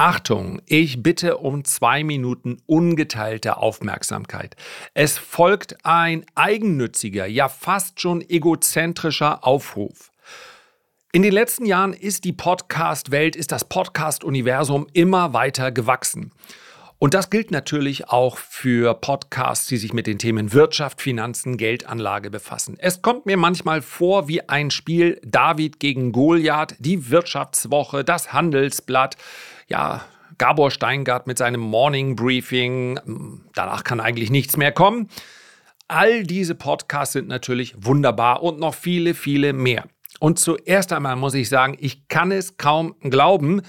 Achtung, ich bitte um zwei Minuten ungeteilte Aufmerksamkeit. Es folgt ein eigennütziger, ja fast schon egozentrischer Aufruf. In den letzten Jahren ist die Podcast-Welt, ist das Podcast-Universum immer weiter gewachsen. Und das gilt natürlich auch für Podcasts, die sich mit den Themen Wirtschaft, Finanzen, Geldanlage befassen. Es kommt mir manchmal vor wie ein Spiel David gegen Goliath, die Wirtschaftswoche, das Handelsblatt, ja, Gabor Steingart mit seinem Morning Briefing. Danach kann eigentlich nichts mehr kommen. All diese Podcasts sind natürlich wunderbar und noch viele, viele mehr. Und zuerst einmal muss ich sagen, ich kann es kaum glauben,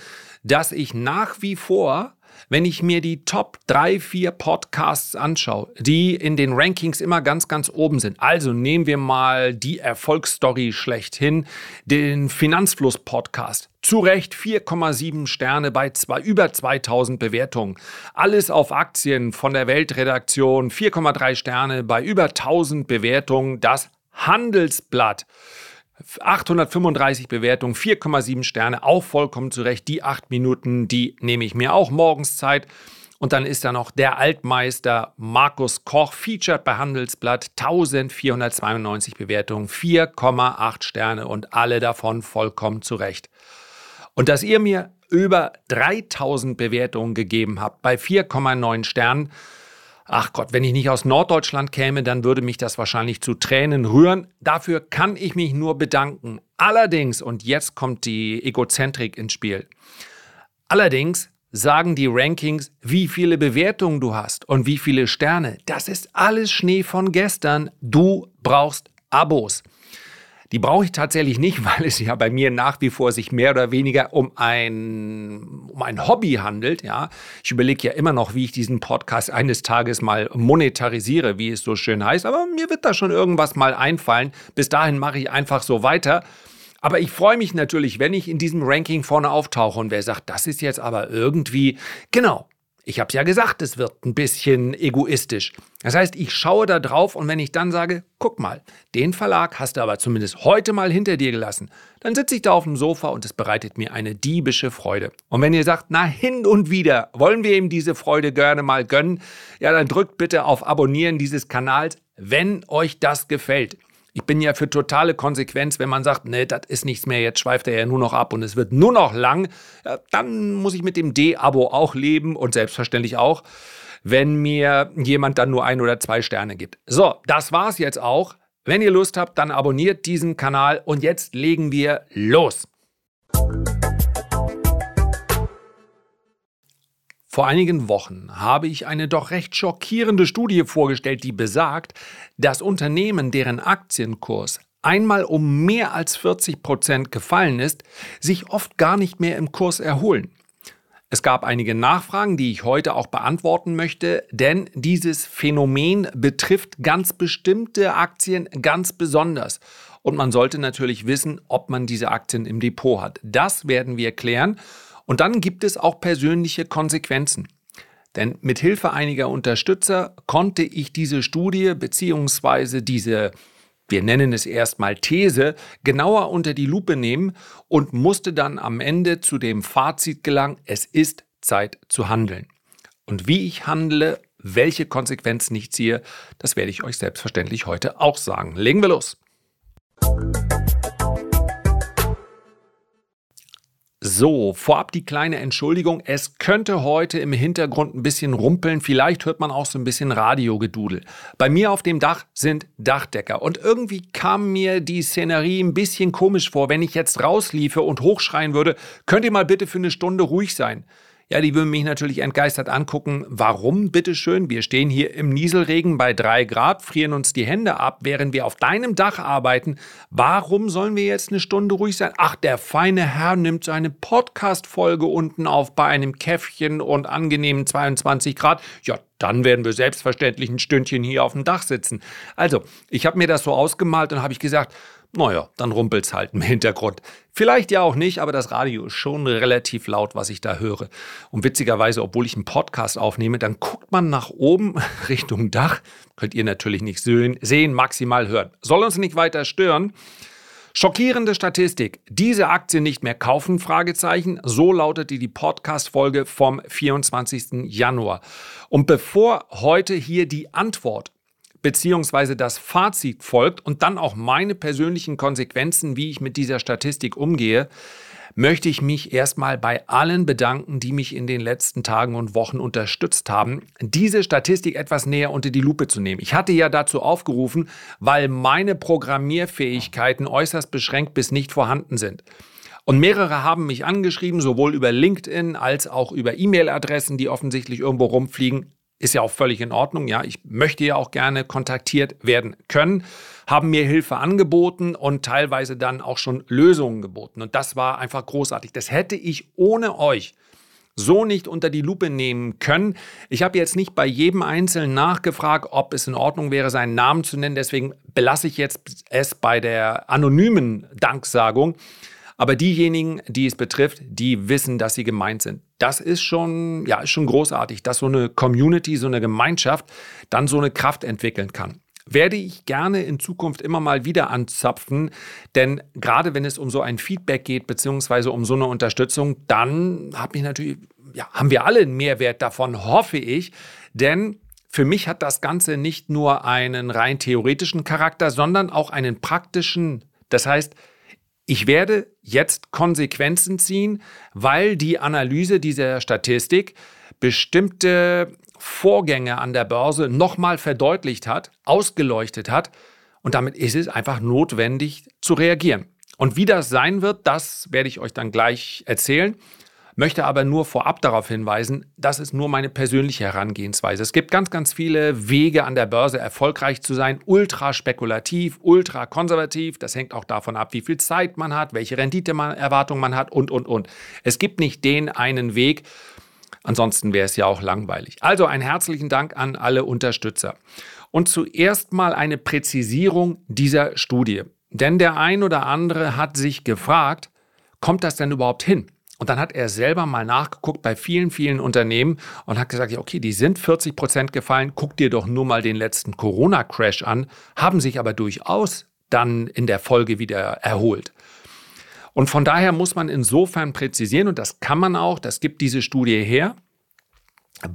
dass ich nach wie vor wenn ich mir die Top 3, 4 Podcasts anschaue, die in den Rankings immer ganz, ganz oben sind. Also nehmen wir mal die Erfolgsstory schlechthin, den Finanzfluss-Podcast. Zu Recht 4,7 Sterne bei zwei, über 2000 Bewertungen. Alles auf Aktien von der Weltredaktion. 4,3 Sterne bei über 1000 Bewertungen. Das Handelsblatt. 835 Bewertungen, 4,7 Sterne, auch vollkommen zurecht. Die acht Minuten, die nehme ich mir auch morgens Zeit. Und dann ist da noch der Altmeister Markus Koch, featured bei Handelsblatt, 1492 Bewertungen, 4,8 Sterne und alle davon vollkommen zurecht. Und dass ihr mir über 3000 Bewertungen gegeben habt bei 4,9 Sternen, Ach Gott, wenn ich nicht aus Norddeutschland käme, dann würde mich das wahrscheinlich zu Tränen rühren. Dafür kann ich mich nur bedanken. Allerdings, und jetzt kommt die Egozentrik ins Spiel. Allerdings sagen die Rankings, wie viele Bewertungen du hast und wie viele Sterne. Das ist alles Schnee von gestern. Du brauchst Abos. Die brauche ich tatsächlich nicht, weil es ja bei mir nach wie vor sich mehr oder weniger um ein, um ein Hobby handelt. Ja, ich überlege ja immer noch, wie ich diesen Podcast eines Tages mal monetarisiere, wie es so schön heißt. Aber mir wird da schon irgendwas mal einfallen. Bis dahin mache ich einfach so weiter. Aber ich freue mich natürlich, wenn ich in diesem Ranking vorne auftauche und wer sagt, das ist jetzt aber irgendwie, genau, ich habe es ja gesagt, es wird ein bisschen egoistisch. Das heißt, ich schaue da drauf und wenn ich dann sage, guck mal, den Verlag hast du aber zumindest heute mal hinter dir gelassen, dann sitze ich da auf dem Sofa und es bereitet mir eine diebische Freude. Und wenn ihr sagt, na hin und wieder wollen wir ihm diese Freude gerne mal gönnen, ja, dann drückt bitte auf Abonnieren dieses Kanals, wenn euch das gefällt. Ich bin ja für totale Konsequenz, wenn man sagt, nee, das ist nichts mehr, jetzt schweift er ja nur noch ab und es wird nur noch lang, ja, dann muss ich mit dem D-Abo auch leben und selbstverständlich auch, wenn mir jemand dann nur ein oder zwei Sterne gibt. So, das war's jetzt auch. Wenn ihr Lust habt, dann abonniert diesen Kanal und jetzt legen wir los. Vor einigen Wochen habe ich eine doch recht schockierende Studie vorgestellt, die besagt, dass Unternehmen, deren Aktienkurs einmal um mehr als 40 Prozent gefallen ist, sich oft gar nicht mehr im Kurs erholen. Es gab einige Nachfragen, die ich heute auch beantworten möchte, denn dieses Phänomen betrifft ganz bestimmte Aktien ganz besonders. Und man sollte natürlich wissen, ob man diese Aktien im Depot hat. Das werden wir klären. Und dann gibt es auch persönliche Konsequenzen. Denn mit Hilfe einiger Unterstützer konnte ich diese Studie bzw. diese, wir nennen es erstmal These, genauer unter die Lupe nehmen und musste dann am Ende zu dem Fazit gelangen, es ist Zeit zu handeln. Und wie ich handle, welche Konsequenzen ich ziehe, das werde ich euch selbstverständlich heute auch sagen. Legen wir los. So, vorab die kleine Entschuldigung. Es könnte heute im Hintergrund ein bisschen rumpeln. Vielleicht hört man auch so ein bisschen Radiogedudel. Bei mir auf dem Dach sind Dachdecker. Und irgendwie kam mir die Szenerie ein bisschen komisch vor, wenn ich jetzt rausliefe und hochschreien würde, könnt ihr mal bitte für eine Stunde ruhig sein. Ja, die würden mich natürlich entgeistert angucken. Warum, bitteschön? Wir stehen hier im Nieselregen bei drei Grad, frieren uns die Hände ab, während wir auf deinem Dach arbeiten. Warum sollen wir jetzt eine Stunde ruhig sein? Ach, der feine Herr nimmt seine Podcast-Folge unten auf bei einem Käffchen und angenehmen 22 Grad. Ja, dann werden wir selbstverständlich ein Stündchen hier auf dem Dach sitzen. Also, ich habe mir das so ausgemalt und habe ich gesagt, naja, dann rumpelt's halt im Hintergrund. Vielleicht ja auch nicht, aber das Radio ist schon relativ laut, was ich da höre. Und witzigerweise, obwohl ich einen Podcast aufnehme, dann guckt man nach oben Richtung Dach. Könnt ihr natürlich nicht sehen, maximal hören. Soll uns nicht weiter stören. Schockierende Statistik. Diese Aktie nicht mehr kaufen? Fragezeichen. So lautete die Podcast-Folge vom 24. Januar. Und bevor heute hier die Antwort beziehungsweise das Fazit folgt und dann auch meine persönlichen Konsequenzen, wie ich mit dieser Statistik umgehe, möchte ich mich erstmal bei allen bedanken, die mich in den letzten Tagen und Wochen unterstützt haben, diese Statistik etwas näher unter die Lupe zu nehmen. Ich hatte ja dazu aufgerufen, weil meine Programmierfähigkeiten äußerst beschränkt bis nicht vorhanden sind. Und mehrere haben mich angeschrieben, sowohl über LinkedIn als auch über E-Mail-Adressen, die offensichtlich irgendwo rumfliegen. Ist ja auch völlig in Ordnung. Ja, ich möchte ja auch gerne kontaktiert werden können, haben mir Hilfe angeboten und teilweise dann auch schon Lösungen geboten. Und das war einfach großartig. Das hätte ich ohne euch so nicht unter die Lupe nehmen können. Ich habe jetzt nicht bei jedem Einzelnen nachgefragt, ob es in Ordnung wäre, seinen Namen zu nennen. Deswegen belasse ich jetzt es bei der anonymen Danksagung. Aber diejenigen, die es betrifft, die wissen, dass sie gemeint sind. Das ist schon, ja, ist schon großartig, dass so eine Community, so eine Gemeinschaft dann so eine Kraft entwickeln kann werde ich gerne in Zukunft immer mal wieder anzapfen, denn gerade wenn es um so ein Feedback geht, beziehungsweise um so eine Unterstützung, dann habe ich natürlich, ja, haben wir alle einen Mehrwert davon, hoffe ich, denn für mich hat das Ganze nicht nur einen rein theoretischen Charakter, sondern auch einen praktischen. Das heißt, ich werde jetzt Konsequenzen ziehen, weil die Analyse dieser Statistik bestimmte Vorgänge an der Börse nochmal verdeutlicht hat, ausgeleuchtet hat. Und damit ist es einfach notwendig zu reagieren. Und wie das sein wird, das werde ich euch dann gleich erzählen möchte aber nur vorab darauf hinweisen, das ist nur meine persönliche Herangehensweise. Es gibt ganz, ganz viele Wege an der Börse erfolgreich zu sein, ultra spekulativ, ultra konservativ. Das hängt auch davon ab, wie viel Zeit man hat, welche Renditeerwartung man hat und, und, und. Es gibt nicht den einen Weg. Ansonsten wäre es ja auch langweilig. Also einen herzlichen Dank an alle Unterstützer. Und zuerst mal eine Präzisierung dieser Studie. Denn der ein oder andere hat sich gefragt, kommt das denn überhaupt hin? Und dann hat er selber mal nachgeguckt bei vielen, vielen Unternehmen und hat gesagt, okay, die sind 40 Prozent gefallen, guck dir doch nur mal den letzten Corona-Crash an, haben sich aber durchaus dann in der Folge wieder erholt. Und von daher muss man insofern präzisieren, und das kann man auch, das gibt diese Studie her,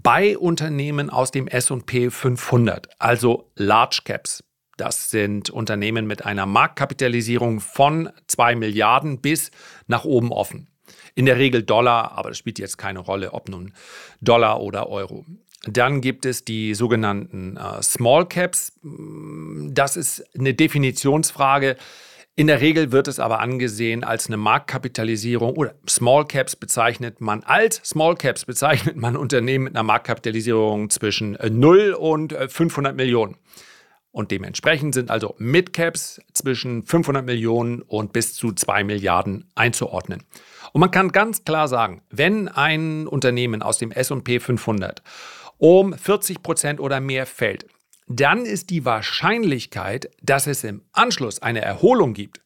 bei Unternehmen aus dem SP 500, also Large Caps. Das sind Unternehmen mit einer Marktkapitalisierung von 2 Milliarden bis nach oben offen. In der Regel Dollar, aber das spielt jetzt keine Rolle, ob nun Dollar oder Euro. Dann gibt es die sogenannten äh, Small Caps. Das ist eine Definitionsfrage. In der Regel wird es aber angesehen als eine Marktkapitalisierung oder Small Caps bezeichnet man als Small Caps bezeichnet man Unternehmen mit einer Marktkapitalisierung zwischen 0 und 500 Millionen. Und dementsprechend sind also Mid-Caps zwischen 500 Millionen und bis zu 2 Milliarden einzuordnen. Und man kann ganz klar sagen, wenn ein Unternehmen aus dem SP 500 um 40 Prozent oder mehr fällt, dann ist die Wahrscheinlichkeit, dass es im Anschluss eine Erholung gibt,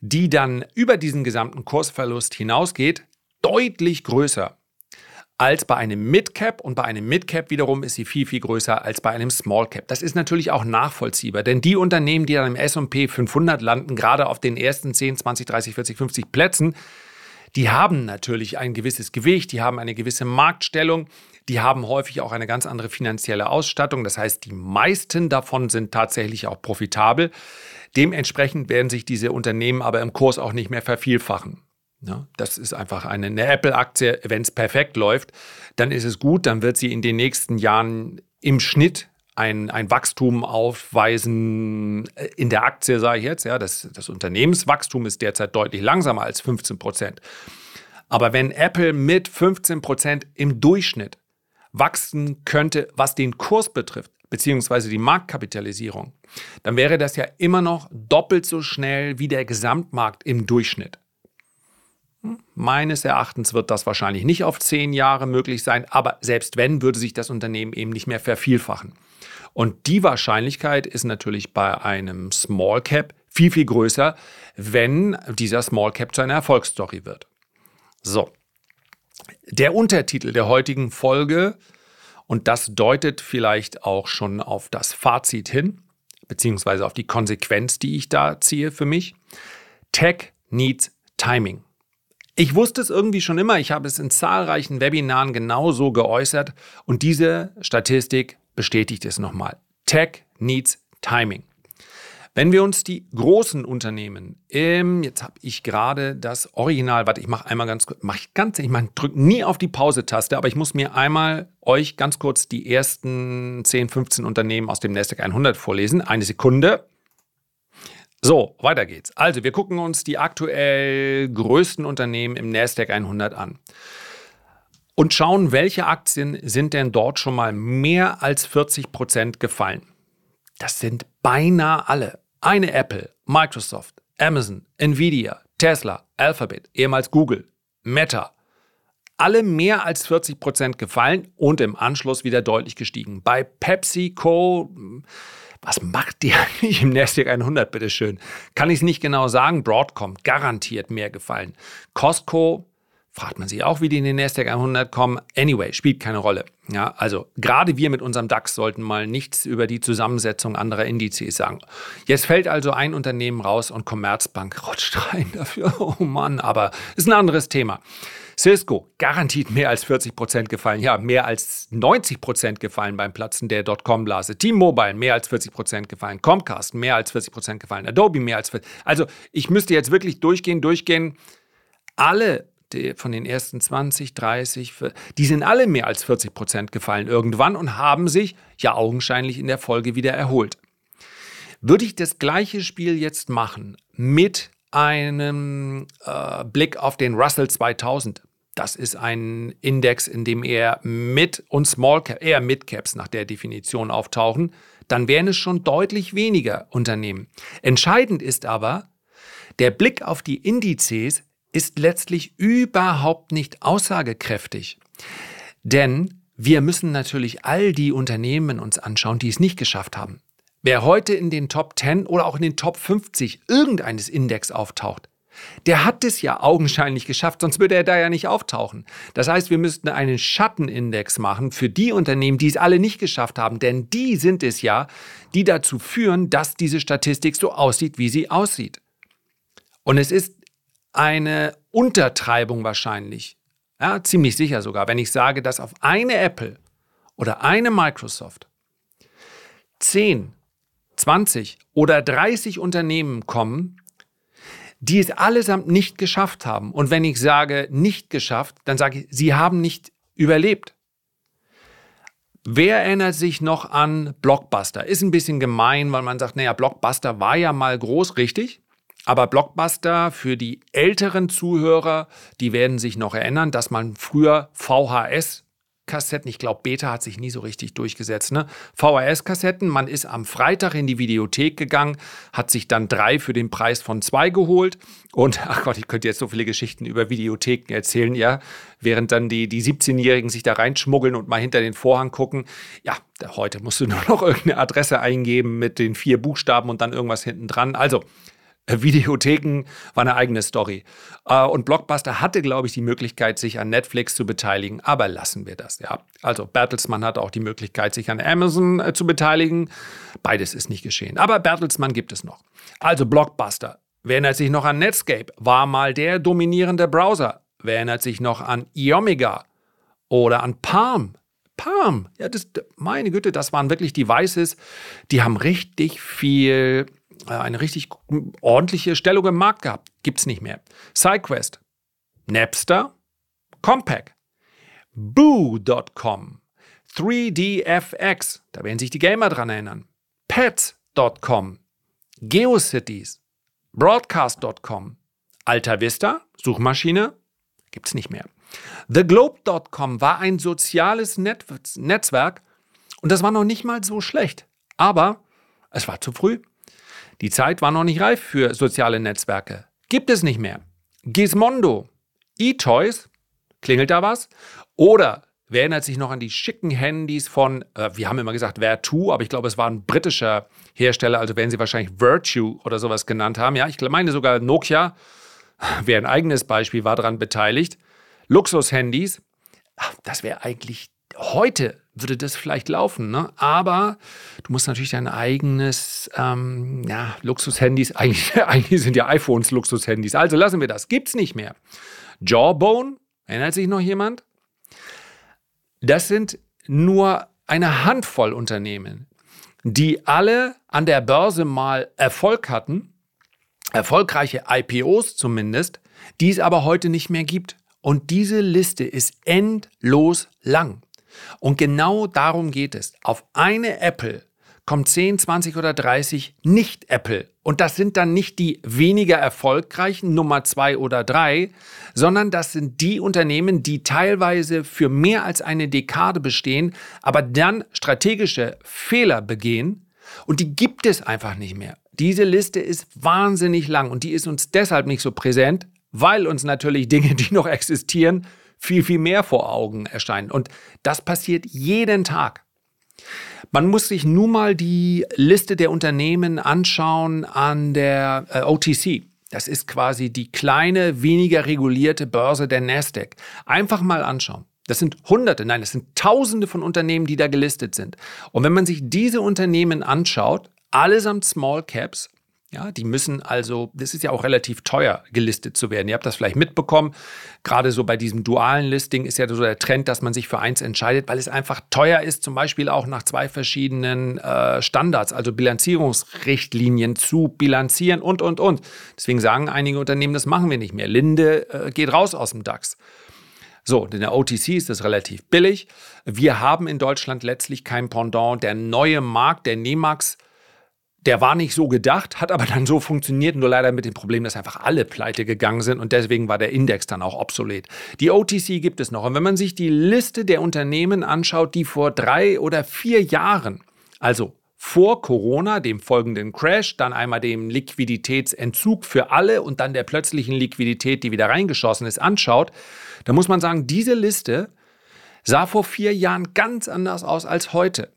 die dann über diesen gesamten Kursverlust hinausgeht, deutlich größer als bei einem Midcap und bei einem Midcap wiederum ist sie viel, viel größer als bei einem Smallcap. Das ist natürlich auch nachvollziehbar, denn die Unternehmen, die dann im S&P 500 landen, gerade auf den ersten 10, 20, 30, 40, 50 Plätzen, die haben natürlich ein gewisses Gewicht, die haben eine gewisse Marktstellung, die haben häufig auch eine ganz andere finanzielle Ausstattung. Das heißt, die meisten davon sind tatsächlich auch profitabel. Dementsprechend werden sich diese Unternehmen aber im Kurs auch nicht mehr vervielfachen. Ja, das ist einfach eine, eine Apple-Aktie, wenn es perfekt läuft, dann ist es gut, dann wird sie in den nächsten Jahren im Schnitt ein, ein Wachstum aufweisen äh, in der Aktie, sage ich jetzt. Ja, das, das Unternehmenswachstum ist derzeit deutlich langsamer als 15 Prozent. Aber wenn Apple mit 15 Prozent im Durchschnitt wachsen könnte, was den Kurs betrifft, beziehungsweise die Marktkapitalisierung, dann wäre das ja immer noch doppelt so schnell wie der Gesamtmarkt im Durchschnitt. Meines Erachtens wird das wahrscheinlich nicht auf zehn Jahre möglich sein, aber selbst wenn, würde sich das Unternehmen eben nicht mehr vervielfachen. Und die Wahrscheinlichkeit ist natürlich bei einem Small Cap viel, viel größer, wenn dieser Small Cap zu einer Erfolgsstory wird. So. Der Untertitel der heutigen Folge, und das deutet vielleicht auch schon auf das Fazit hin, beziehungsweise auf die Konsequenz, die ich da ziehe für mich. Tech needs Timing. Ich wusste es irgendwie schon immer, ich habe es in zahlreichen Webinaren genauso geäußert und diese Statistik bestätigt es nochmal. Tech needs Timing. Wenn wir uns die großen Unternehmen, im, jetzt habe ich gerade das Original, warte, ich mache einmal ganz kurz, mache ich ganz, ich drücke nie auf die Pause-Taste, aber ich muss mir einmal euch ganz kurz die ersten 10, 15 Unternehmen aus dem Nasdaq 100 vorlesen. Eine Sekunde. So, weiter geht's. Also, wir gucken uns die aktuell größten Unternehmen im Nasdaq 100 an und schauen, welche Aktien sind denn dort schon mal mehr als 40 Prozent gefallen. Das sind beinahe alle. Eine Apple, Microsoft, Amazon, Nvidia, Tesla, Alphabet, ehemals Google, Meta. Alle mehr als 40 Prozent gefallen und im Anschluss wieder deutlich gestiegen. Bei PepsiCo, was macht die eigentlich im Nasdaq 100, bitteschön? Kann ich es nicht genau sagen. Broadcom, garantiert mehr gefallen. Costco, fragt man sich auch, wie die in den Nasdaq 100 kommen. Anyway, spielt keine Rolle. Ja, also gerade wir mit unserem DAX sollten mal nichts über die Zusammensetzung anderer Indizes sagen. Jetzt fällt also ein Unternehmen raus und Commerzbank rutscht rein dafür. Oh Mann, aber ist ein anderes Thema. Cisco, garantiert mehr als 40 Prozent gefallen. Ja, mehr als 90 Prozent gefallen beim Platzen der Dotcom-Blase. T-Mobile, mehr als 40 Prozent gefallen. Comcast, mehr als 40 Prozent gefallen. Adobe, mehr als 40 Also, ich müsste jetzt wirklich durchgehen, durchgehen. Alle von den ersten 20, 30, die sind alle mehr als 40 Prozent gefallen irgendwann und haben sich ja augenscheinlich in der Folge wieder erholt. Würde ich das gleiche Spiel jetzt machen mit einem äh, Blick auf den Russell 2000, das ist ein Index, in dem eher Mid- und Small Cap, eher Mid Caps nach der Definition auftauchen, dann wären es schon deutlich weniger Unternehmen. Entscheidend ist aber, der Blick auf die Indizes ist letztlich überhaupt nicht aussagekräftig. Denn wir müssen natürlich all die Unternehmen uns anschauen, die es nicht geschafft haben. Wer heute in den Top 10 oder auch in den Top 50 irgendeines Index auftaucht, der hat es ja augenscheinlich geschafft, sonst würde er da ja nicht auftauchen. Das heißt, wir müssten einen Schattenindex machen für die Unternehmen, die es alle nicht geschafft haben, denn die sind es ja, die dazu führen, dass diese Statistik so aussieht, wie sie aussieht. Und es ist eine Untertreibung wahrscheinlich, ja, ziemlich sicher sogar, wenn ich sage, dass auf eine Apple oder eine Microsoft 10, 20 oder 30 Unternehmen kommen, die es allesamt nicht geschafft haben. Und wenn ich sage nicht geschafft, dann sage ich, sie haben nicht überlebt. Wer erinnert sich noch an Blockbuster? Ist ein bisschen gemein, weil man sagt, naja, Blockbuster war ja mal groß, richtig? Aber Blockbuster für die älteren Zuhörer, die werden sich noch erinnern, dass man früher VHS Kassetten, ich glaube, Beta hat sich nie so richtig durchgesetzt, ne? VHS-Kassetten, man ist am Freitag in die Videothek gegangen, hat sich dann drei für den Preis von zwei geholt und, ach Gott, ich könnte jetzt so viele Geschichten über Videotheken erzählen, ja, während dann die, die 17-Jährigen sich da reinschmuggeln und mal hinter den Vorhang gucken. Ja, heute musst du nur noch irgendeine Adresse eingeben mit den vier Buchstaben und dann irgendwas hinten dran. Also, Videotheken war eine eigene Story. Äh, und Blockbuster hatte, glaube ich, die Möglichkeit, sich an Netflix zu beteiligen, aber lassen wir das, ja. Also Bertelsmann hatte auch die Möglichkeit, sich an Amazon äh, zu beteiligen. Beides ist nicht geschehen. Aber Bertelsmann gibt es noch. Also Blockbuster. Wer erinnert sich noch an Netscape? War mal der dominierende Browser. Wer erinnert sich noch an Iomega oder an Palm? Palm, ja, das, meine Güte, das waren wirklich Devices, die haben richtig viel äh, eine richtig ordentliche Stellung im Markt gehabt. Gibt es nicht mehr. SideQuest, Napster, Compaq, Boo.com, 3DFX, da werden sich die Gamer dran erinnern, Pets.com, GeoCities, Broadcast.com, Alta Vista, Suchmaschine, gibt es nicht mehr. TheGlobe.com war ein soziales Net Netzwerk. Und das war noch nicht mal so schlecht. Aber es war zu früh. Die Zeit war noch nicht reif für soziale Netzwerke. Gibt es nicht mehr. Gizmondo, eToys, klingelt da was? Oder wer erinnert sich noch an die schicken Handys von, äh, wir haben immer gesagt Vertu, aber ich glaube, es war ein britischer Hersteller, also werden sie wahrscheinlich Virtue oder sowas genannt haben. Ja, ich meine sogar Nokia, wer ein eigenes Beispiel war daran beteiligt. Luxushandys, das wäre eigentlich heute würde das vielleicht laufen. Ne? Aber du musst natürlich dein eigenes ähm, ja, Luxushandys, eigentlich, eigentlich sind ja iPhones Luxushandys. Also lassen wir das. Gibt's nicht mehr. Jawbone, erinnert sich noch jemand? Das sind nur eine Handvoll Unternehmen, die alle an der Börse mal Erfolg hatten, erfolgreiche IPOs zumindest, die es aber heute nicht mehr gibt. Und diese Liste ist endlos lang. Und genau darum geht es. Auf eine Apple kommt 10, 20 oder 30 Nicht-Apple. Und das sind dann nicht die weniger erfolgreichen Nummer 2 oder 3, sondern das sind die Unternehmen, die teilweise für mehr als eine Dekade bestehen, aber dann strategische Fehler begehen. Und die gibt es einfach nicht mehr. Diese Liste ist wahnsinnig lang und die ist uns deshalb nicht so präsent, weil uns natürlich Dinge, die noch existieren, viel, viel mehr vor Augen erscheinen. Und das passiert jeden Tag. Man muss sich nun mal die Liste der Unternehmen anschauen an der äh, OTC. Das ist quasi die kleine, weniger regulierte Börse der Nasdaq. Einfach mal anschauen. Das sind Hunderte, nein, das sind Tausende von Unternehmen, die da gelistet sind. Und wenn man sich diese Unternehmen anschaut, allesamt Small Caps, ja, die müssen also, das ist ja auch relativ teuer gelistet zu werden. Ihr habt das vielleicht mitbekommen. Gerade so bei diesem dualen Listing ist ja so der Trend, dass man sich für eins entscheidet, weil es einfach teuer ist, zum Beispiel auch nach zwei verschiedenen äh, Standards, also Bilanzierungsrichtlinien zu bilanzieren und, und, und. Deswegen sagen einige Unternehmen, das machen wir nicht mehr. Linde äh, geht raus aus dem DAX. So, in der OTC ist das relativ billig. Wir haben in Deutschland letztlich kein Pendant. Der neue Markt, der NEMAX, der war nicht so gedacht, hat aber dann so funktioniert, nur leider mit dem Problem, dass einfach alle pleite gegangen sind und deswegen war der Index dann auch obsolet. Die OTC gibt es noch. Und wenn man sich die Liste der Unternehmen anschaut, die vor drei oder vier Jahren, also vor Corona, dem folgenden Crash, dann einmal dem Liquiditätsentzug für alle und dann der plötzlichen Liquidität, die wieder reingeschossen ist, anschaut, dann muss man sagen, diese Liste sah vor vier Jahren ganz anders aus als heute.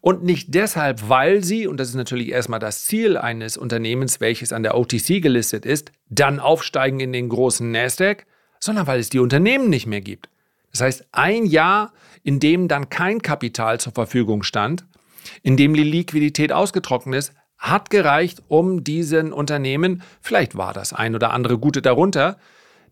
Und nicht deshalb, weil sie, und das ist natürlich erstmal das Ziel eines Unternehmens, welches an der OTC gelistet ist, dann aufsteigen in den großen Nasdaq, sondern weil es die Unternehmen nicht mehr gibt. Das heißt, ein Jahr, in dem dann kein Kapital zur Verfügung stand, in dem die Liquidität ausgetrocknet ist, hat gereicht, um diesen Unternehmen, vielleicht war das ein oder andere Gute darunter,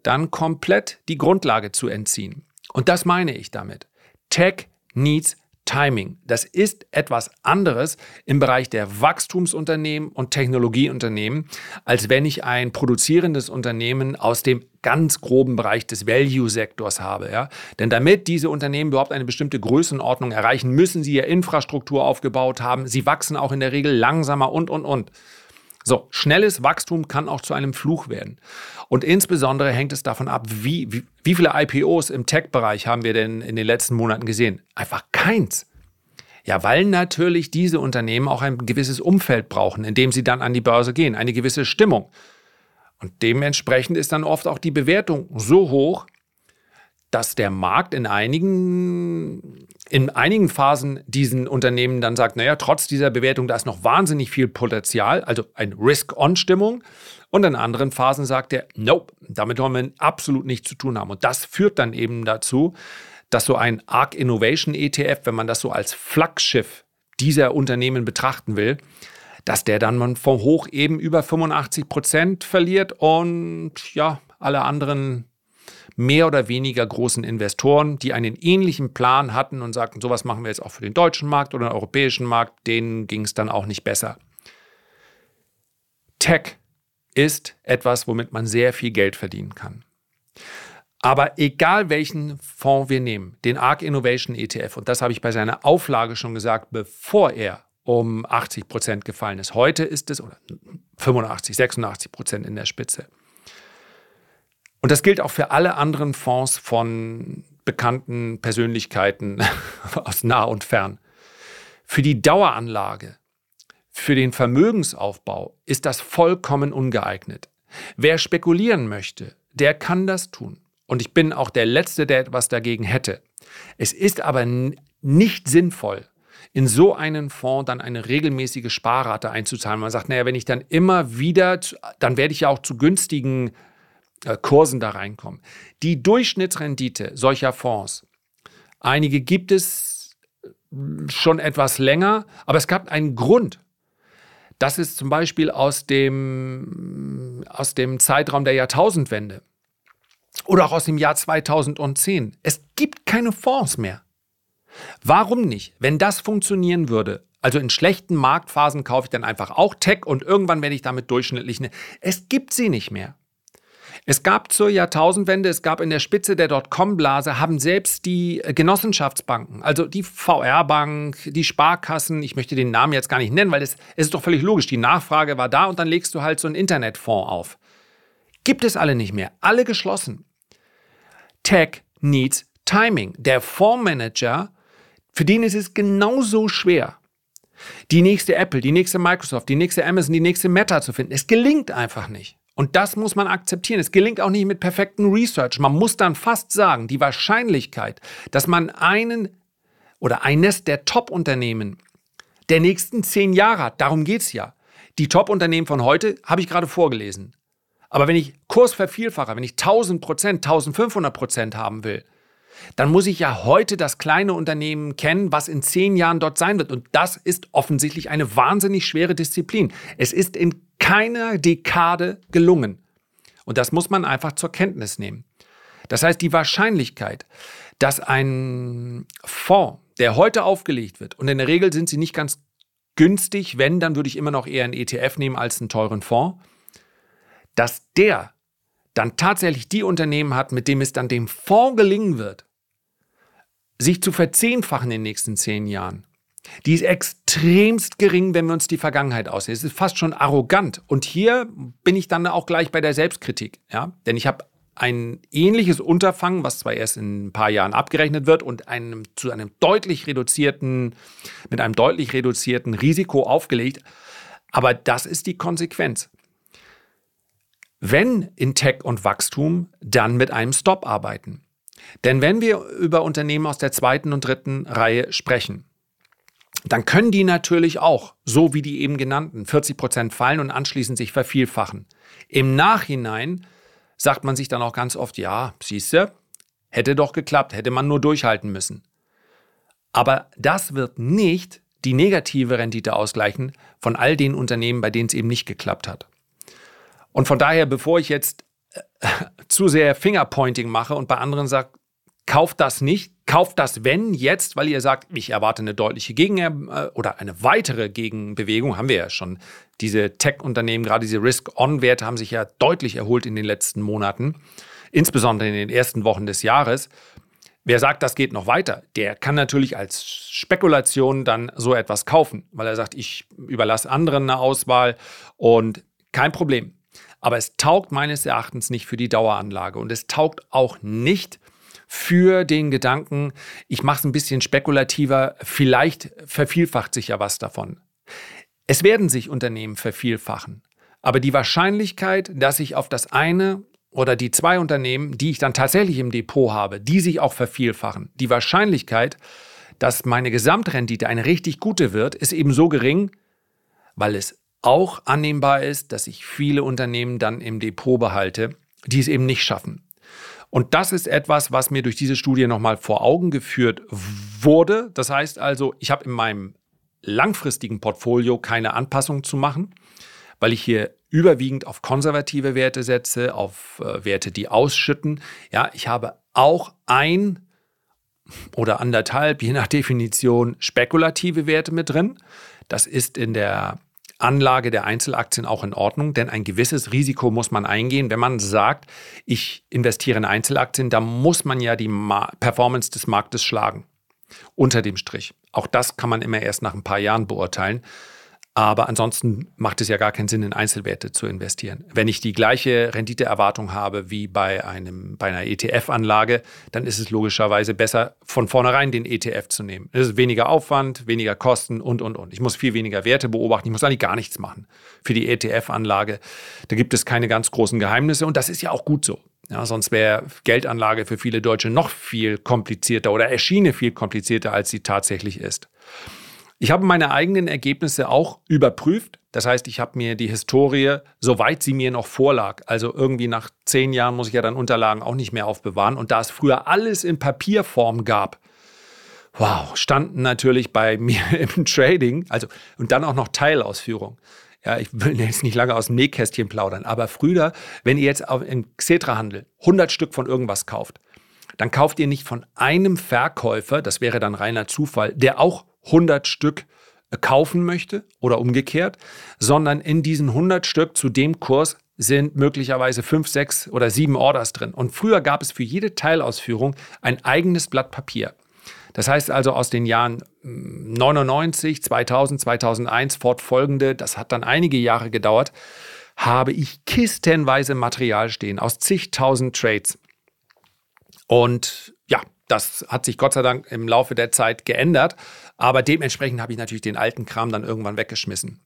dann komplett die Grundlage zu entziehen. Und das meine ich damit. Tech needs Timing. Das ist etwas anderes im Bereich der Wachstumsunternehmen und Technologieunternehmen, als wenn ich ein produzierendes Unternehmen aus dem ganz groben Bereich des Value-Sektors habe. Ja? Denn damit diese Unternehmen überhaupt eine bestimmte Größenordnung erreichen, müssen sie ja Infrastruktur aufgebaut haben. Sie wachsen auch in der Regel langsamer und, und, und. So, schnelles Wachstum kann auch zu einem Fluch werden. Und insbesondere hängt es davon ab, wie, wie, wie viele IPOs im Tech-Bereich haben wir denn in den letzten Monaten gesehen? Einfach keins. Ja, weil natürlich diese Unternehmen auch ein gewisses Umfeld brauchen, in dem sie dann an die Börse gehen, eine gewisse Stimmung. Und dementsprechend ist dann oft auch die Bewertung so hoch, dass der Markt in einigen, in einigen Phasen diesen Unternehmen dann sagt, naja, trotz dieser Bewertung, da ist noch wahnsinnig viel Potenzial, also eine Risk-on-Stimmung. Und in anderen Phasen sagt er, nope, damit wollen wir absolut nichts zu tun haben. Und das führt dann eben dazu, dass so ein ARC Innovation ETF, wenn man das so als Flaggschiff dieser Unternehmen betrachten will, dass der dann von hoch eben über 85 Prozent verliert und ja, alle anderen mehr oder weniger großen Investoren, die einen ähnlichen Plan hatten und sagten, sowas machen wir jetzt auch für den deutschen Markt oder den europäischen Markt, denen ging es dann auch nicht besser. Tech ist etwas, womit man sehr viel Geld verdienen kann. Aber egal welchen Fonds wir nehmen, den ARC Innovation ETF, und das habe ich bei seiner Auflage schon gesagt, bevor er um 80 Prozent gefallen ist. Heute ist es, oder 85, 86 Prozent in der Spitze. Und das gilt auch für alle anderen Fonds von bekannten Persönlichkeiten aus nah und fern. Für die Daueranlage, für den Vermögensaufbau ist das vollkommen ungeeignet. Wer spekulieren möchte, der kann das tun. Und ich bin auch der Letzte, der etwas dagegen hätte. Es ist aber nicht sinnvoll, in so einen Fonds dann eine regelmäßige Sparrate einzuzahlen. Man sagt, naja, wenn ich dann immer wieder, dann werde ich ja auch zu günstigen äh, Kursen da reinkommen. Die Durchschnittsrendite solcher Fonds, einige gibt es, schon etwas länger, aber es gab einen Grund. Das ist zum Beispiel aus dem, aus dem Zeitraum der Jahrtausendwende oder auch aus dem Jahr 2010. Es gibt keine Fonds mehr. Warum nicht? Wenn das funktionieren würde, also in schlechten Marktphasen kaufe ich dann einfach auch Tech und irgendwann werde ich damit durchschnittlich. Ne es gibt sie nicht mehr. Es gab zur Jahrtausendwende, es gab in der Spitze der Dotcom-Blase, haben selbst die Genossenschaftsbanken, also die VR-Bank, die Sparkassen, ich möchte den Namen jetzt gar nicht nennen, weil es, es ist doch völlig logisch, die Nachfrage war da und dann legst du halt so einen Internetfonds auf. Gibt es alle nicht mehr, alle geschlossen. Tech needs timing. Der Fondsmanager, für den ist es genauso schwer, die nächste Apple, die nächste Microsoft, die nächste Amazon, die nächste Meta zu finden. Es gelingt einfach nicht. Und das muss man akzeptieren. Es gelingt auch nicht mit perfektem Research. Man muss dann fast sagen, die Wahrscheinlichkeit, dass man einen oder eines der Top-Unternehmen der nächsten zehn Jahre hat, darum geht es ja. Die Top-Unternehmen von heute habe ich gerade vorgelesen. Aber wenn ich Kurs vervielfache, wenn ich 1000 Prozent, 1500 Prozent haben will, dann muss ich ja heute das kleine Unternehmen kennen, was in zehn Jahren dort sein wird. Und das ist offensichtlich eine wahnsinnig schwere Disziplin. Es ist in keiner Dekade gelungen. Und das muss man einfach zur Kenntnis nehmen. Das heißt, die Wahrscheinlichkeit, dass ein Fonds, der heute aufgelegt wird, und in der Regel sind sie nicht ganz günstig, wenn, dann würde ich immer noch eher einen ETF nehmen als einen teuren Fonds, dass der dann tatsächlich die Unternehmen hat, mit dem es dann dem Fonds gelingen wird, sich zu verzehnfachen in den nächsten zehn Jahren, die ist extremst gering, wenn wir uns die Vergangenheit aussehen. Es ist fast schon arrogant. Und hier bin ich dann auch gleich bei der Selbstkritik. Ja? Denn ich habe ein ähnliches Unterfangen, was zwar erst in ein paar Jahren abgerechnet wird und einem, zu einem deutlich reduzierten, mit einem deutlich reduzierten Risiko aufgelegt. Aber das ist die Konsequenz. Wenn in Tech und Wachstum, dann mit einem Stop arbeiten. Denn wenn wir über Unternehmen aus der zweiten und dritten Reihe sprechen, dann können die natürlich auch, so wie die eben genannten, 40 Prozent fallen und anschließend sich vervielfachen. Im Nachhinein sagt man sich dann auch ganz oft, ja, siehste, hätte doch geklappt, hätte man nur durchhalten müssen. Aber das wird nicht die negative Rendite ausgleichen von all den Unternehmen, bei denen es eben nicht geklappt hat. Und von daher, bevor ich jetzt äh, zu sehr Fingerpointing mache und bei anderen sage, kauft das nicht, kauft das, wenn jetzt, weil ihr sagt, ich erwarte eine deutliche Gegen- äh, oder eine weitere Gegenbewegung, haben wir ja schon. Diese Tech-Unternehmen, gerade diese Risk-On-Werte haben sich ja deutlich erholt in den letzten Monaten, insbesondere in den ersten Wochen des Jahres. Wer sagt, das geht noch weiter, der kann natürlich als Spekulation dann so etwas kaufen, weil er sagt, ich überlasse anderen eine Auswahl und kein Problem. Aber es taugt meines Erachtens nicht für die Daueranlage und es taugt auch nicht für den Gedanken, ich mache es ein bisschen spekulativer, vielleicht vervielfacht sich ja was davon. Es werden sich Unternehmen vervielfachen, aber die Wahrscheinlichkeit, dass ich auf das eine oder die zwei Unternehmen, die ich dann tatsächlich im Depot habe, die sich auch vervielfachen, die Wahrscheinlichkeit, dass meine Gesamtrendite eine richtig gute wird, ist eben so gering, weil es auch annehmbar ist, dass ich viele Unternehmen dann im Depot behalte, die es eben nicht schaffen. Und das ist etwas, was mir durch diese Studie nochmal vor Augen geführt wurde. Das heißt also, ich habe in meinem langfristigen Portfolio keine Anpassung zu machen, weil ich hier überwiegend auf konservative Werte setze, auf äh, Werte, die ausschütten. Ja, ich habe auch ein oder anderthalb, je nach Definition, spekulative Werte mit drin. Das ist in der Anlage der Einzelaktien auch in Ordnung, denn ein gewisses Risiko muss man eingehen. Wenn man sagt, ich investiere in Einzelaktien, dann muss man ja die Ma Performance des Marktes schlagen. Unter dem Strich. Auch das kann man immer erst nach ein paar Jahren beurteilen. Aber ansonsten macht es ja gar keinen Sinn, in Einzelwerte zu investieren. Wenn ich die gleiche Renditeerwartung habe wie bei, einem, bei einer ETF-Anlage, dann ist es logischerweise besser, von vornherein den ETF zu nehmen. Es ist weniger Aufwand, weniger Kosten und, und, und. Ich muss viel weniger Werte beobachten. Ich muss eigentlich gar nichts machen für die ETF-Anlage. Da gibt es keine ganz großen Geheimnisse und das ist ja auch gut so. Ja, sonst wäre Geldanlage für viele Deutsche noch viel komplizierter oder erschiene viel komplizierter, als sie tatsächlich ist. Ich habe meine eigenen Ergebnisse auch überprüft. Das heißt, ich habe mir die Historie, soweit sie mir noch vorlag, also irgendwie nach zehn Jahren muss ich ja dann Unterlagen auch nicht mehr aufbewahren. Und da es früher alles in Papierform gab, wow, standen natürlich bei mir im Trading, also und dann auch noch Teilausführung. Ja, ich will jetzt nicht lange aus dem Nähkästchen plaudern, aber früher, wenn ihr jetzt im Xetra-Handel 100 Stück von irgendwas kauft, dann kauft ihr nicht von einem Verkäufer, das wäre dann reiner Zufall, der auch 100 Stück äh, kaufen möchte oder umgekehrt, sondern in diesen 100 Stück zu dem Kurs sind möglicherweise fünf, sechs oder sieben Orders drin. Und früher gab es für jede Teilausführung ein eigenes Blatt Papier. Das heißt also aus den Jahren 99, 2000, 2001 fortfolgende, das hat dann einige Jahre gedauert, habe ich kistenweise Material stehen aus zigtausend Trades. Und das hat sich Gott sei Dank im Laufe der Zeit geändert, aber dementsprechend habe ich natürlich den alten Kram dann irgendwann weggeschmissen.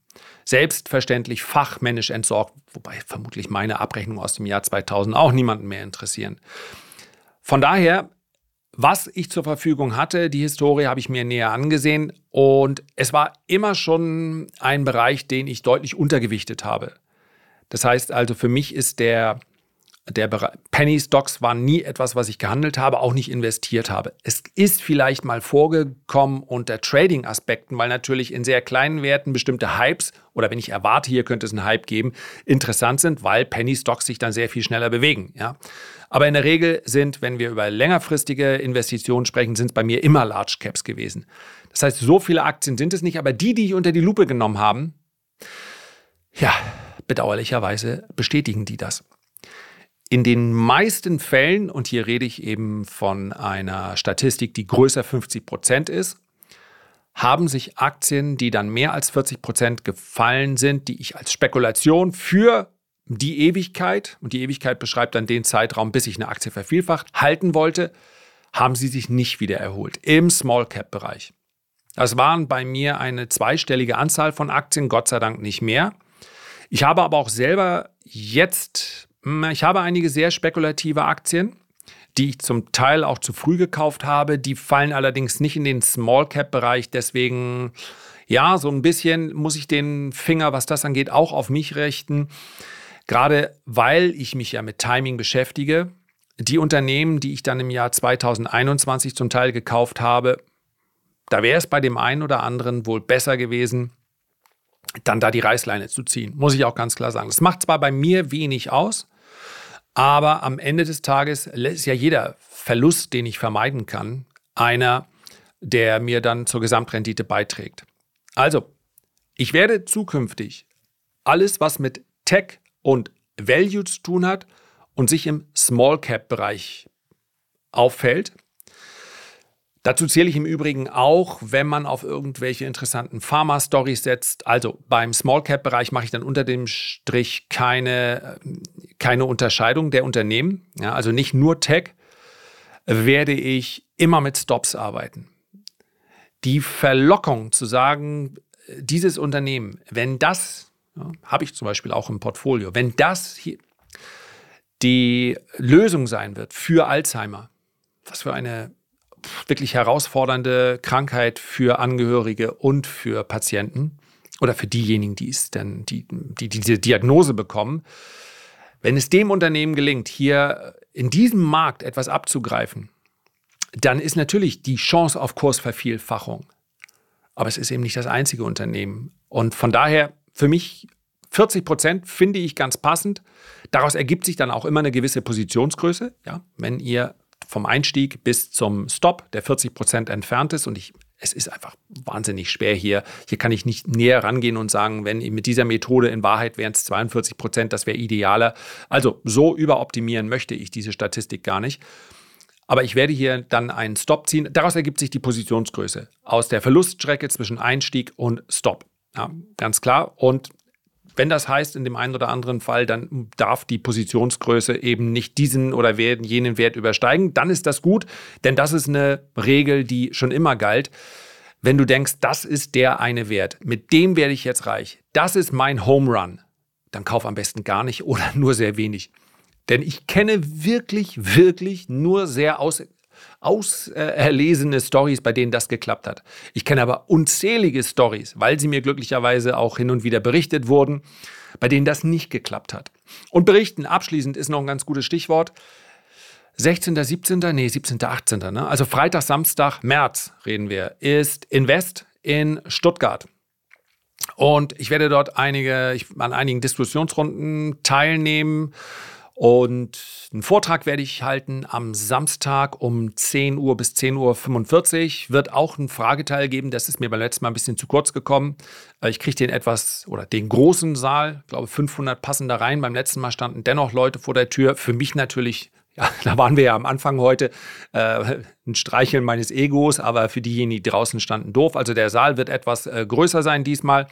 Selbstverständlich fachmännisch entsorgt, wobei vermutlich meine Abrechnung aus dem Jahr 2000 auch niemanden mehr interessieren. Von daher was ich zur Verfügung hatte, die Historie habe ich mir näher angesehen und es war immer schon ein Bereich, den ich deutlich untergewichtet habe. Das heißt also, für mich ist der, der Bereich, Penny Stocks war nie etwas, was ich gehandelt habe, auch nicht investiert habe. Es ist vielleicht mal vorgekommen unter Trading-Aspekten, weil natürlich in sehr kleinen Werten bestimmte Hypes oder wenn ich erwarte, hier könnte es einen Hype geben, interessant sind, weil Penny Stocks sich dann sehr viel schneller bewegen. Ja? Aber in der Regel sind, wenn wir über längerfristige Investitionen sprechen, sind es bei mir immer Large Caps gewesen. Das heißt, so viele Aktien sind es nicht, aber die, die ich unter die Lupe genommen habe, ja, bedauerlicherweise bestätigen die das. In den meisten Fällen, und hier rede ich eben von einer Statistik, die größer 50 Prozent ist, haben sich Aktien, die dann mehr als 40 Prozent gefallen sind, die ich als Spekulation für die Ewigkeit, und die Ewigkeit beschreibt dann den Zeitraum, bis sich eine Aktie vervielfacht, halten wollte, haben sie sich nicht wieder erholt im Small Cap Bereich. Das waren bei mir eine zweistellige Anzahl von Aktien, Gott sei Dank nicht mehr. Ich habe aber auch selber jetzt, ich habe einige sehr spekulative Aktien, die ich zum Teil auch zu früh gekauft habe. Die fallen allerdings nicht in den Small Cap Bereich, deswegen ja, so ein bisschen muss ich den Finger, was das angeht, auch auf mich richten. Gerade weil ich mich ja mit Timing beschäftige, die Unternehmen, die ich dann im Jahr 2021 zum Teil gekauft habe, da wäre es bei dem einen oder anderen wohl besser gewesen, dann da die Reißleine zu ziehen, muss ich auch ganz klar sagen. Das macht zwar bei mir wenig aus, aber am Ende des Tages ist ja jeder Verlust, den ich vermeiden kann, einer, der mir dann zur Gesamtrendite beiträgt. Also, ich werde zukünftig alles, was mit Tech und Value zu tun hat und sich im Small Cap Bereich auffällt. Dazu zähle ich im Übrigen auch, wenn man auf irgendwelche interessanten Pharma-Stories setzt. Also beim Small Cap-Bereich mache ich dann unter dem Strich keine, keine Unterscheidung der Unternehmen. Ja, also nicht nur Tech, werde ich immer mit Stops arbeiten. Die Verlockung zu sagen, dieses Unternehmen, wenn das ja, Habe ich zum Beispiel auch im Portfolio. Wenn das hier die Lösung sein wird für Alzheimer, was für eine wirklich herausfordernde Krankheit für Angehörige und für Patienten oder für diejenigen, die es denn, die, die diese Diagnose bekommen. Wenn es dem Unternehmen gelingt, hier in diesem Markt etwas abzugreifen, dann ist natürlich die Chance auf Kursvervielfachung. Aber es ist eben nicht das einzige Unternehmen. Und von daher für mich 40 Prozent finde ich ganz passend. Daraus ergibt sich dann auch immer eine gewisse Positionsgröße. Ja, wenn ihr vom Einstieg bis zum Stop, der 40 Prozent entfernt ist und ich es ist einfach wahnsinnig schwer hier. Hier kann ich nicht näher rangehen und sagen, wenn mit dieser Methode in Wahrheit wären es 42 Prozent, das wäre idealer. Also so überoptimieren möchte ich diese Statistik gar nicht. Aber ich werde hier dann einen Stop ziehen. Daraus ergibt sich die Positionsgröße aus der Verluststrecke zwischen Einstieg und Stop. Ja, ganz klar. Und wenn das heißt, in dem einen oder anderen Fall, dann darf die Positionsgröße eben nicht diesen oder jenen Wert übersteigen, dann ist das gut, denn das ist eine Regel, die schon immer galt. Wenn du denkst, das ist der eine Wert, mit dem werde ich jetzt reich, das ist mein Home Run, dann kauf am besten gar nicht oder nur sehr wenig. Denn ich kenne wirklich, wirklich nur sehr aus, auserlesene Stories, bei denen das geklappt hat. Ich kenne aber unzählige Stories, weil sie mir glücklicherweise auch hin und wieder berichtet wurden, bei denen das nicht geklappt hat. Und berichten abschließend ist noch ein ganz gutes Stichwort. 16., 17., nee, 17., 18., ne? also Freitag, Samstag, März reden wir, ist Invest in Stuttgart. Und ich werde dort einige, ich, an einigen Diskussionsrunden teilnehmen. Und einen Vortrag werde ich halten am Samstag um 10 Uhr bis 10.45 Uhr. Wird auch einen Frageteil geben. Das ist mir beim letzten Mal ein bisschen zu kurz gekommen. Äh, ich kriege den etwas oder den großen Saal, glaube 500 passen da rein. Beim letzten Mal standen dennoch Leute vor der Tür. Für mich natürlich ja, da waren wir ja am Anfang heute, äh, ein Streicheln meines Egos, aber für diejenigen, die draußen standen, doof. Also der Saal wird etwas äh, größer sein diesmal.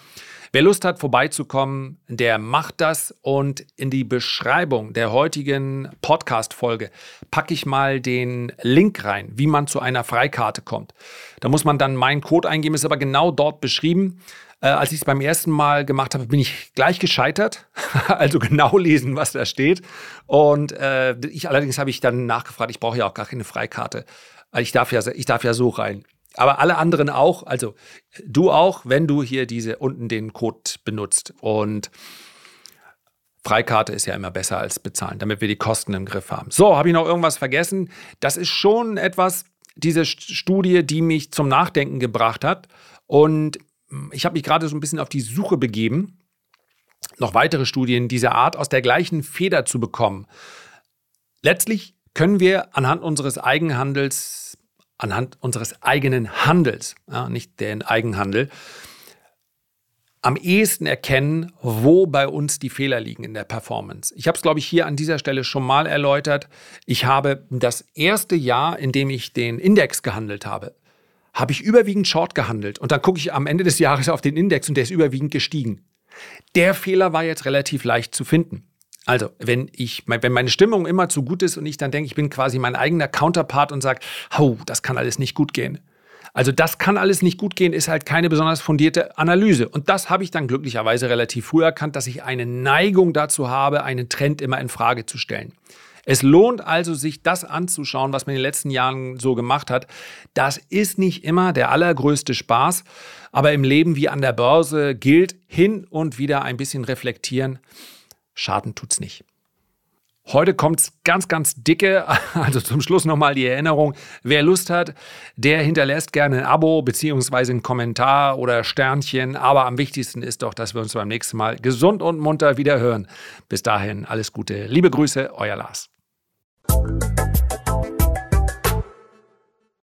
Wer Lust hat, vorbeizukommen, der macht das. Und in die Beschreibung der heutigen Podcast-Folge packe ich mal den Link rein, wie man zu einer Freikarte kommt. Da muss man dann meinen Code eingeben, ist aber genau dort beschrieben. Äh, als ich es beim ersten Mal gemacht habe, bin ich gleich gescheitert. also genau lesen, was da steht. Und äh, ich allerdings habe ich dann nachgefragt, ich brauche ja auch gar keine Freikarte. Ich darf ja, ich darf ja so rein. Aber alle anderen auch, also du auch, wenn du hier diese unten den Code benutzt. Und Freikarte ist ja immer besser als bezahlen, damit wir die Kosten im Griff haben. So, habe ich noch irgendwas vergessen? Das ist schon etwas, diese Studie, die mich zum Nachdenken gebracht hat. Und ich habe mich gerade so ein bisschen auf die Suche begeben, noch weitere Studien dieser Art aus der gleichen Feder zu bekommen. Letztlich können wir anhand unseres Eigenhandels, anhand unseres eigenen Handels, ja, nicht den Eigenhandel, am ehesten erkennen, wo bei uns die Fehler liegen in der Performance. Ich habe es, glaube ich, hier an dieser Stelle schon mal erläutert. Ich habe das erste Jahr, in dem ich den Index gehandelt habe, habe ich überwiegend Short gehandelt. Und dann gucke ich am Ende des Jahres auf den Index und der ist überwiegend gestiegen. Der Fehler war jetzt relativ leicht zu finden. Also, wenn ich, wenn meine Stimmung immer zu gut ist und ich dann denke, ich bin quasi mein eigener Counterpart und sage, hau, das kann alles nicht gut gehen. Also, das kann alles nicht gut gehen, ist halt keine besonders fundierte Analyse. Und das habe ich dann glücklicherweise relativ früh erkannt, dass ich eine Neigung dazu habe, einen Trend immer in Frage zu stellen. Es lohnt also, sich das anzuschauen, was man in den letzten Jahren so gemacht hat. Das ist nicht immer der allergrößte Spaß, aber im Leben wie an der Börse gilt hin und wieder ein bisschen reflektieren. Schaden tut's nicht. Heute kommt's ganz, ganz dicke. Also zum Schluss nochmal die Erinnerung. Wer Lust hat, der hinterlässt gerne ein Abo beziehungsweise einen Kommentar oder Sternchen. Aber am wichtigsten ist doch, dass wir uns beim nächsten Mal gesund und munter wieder hören. Bis dahin alles Gute. Liebe Grüße, euer Lars.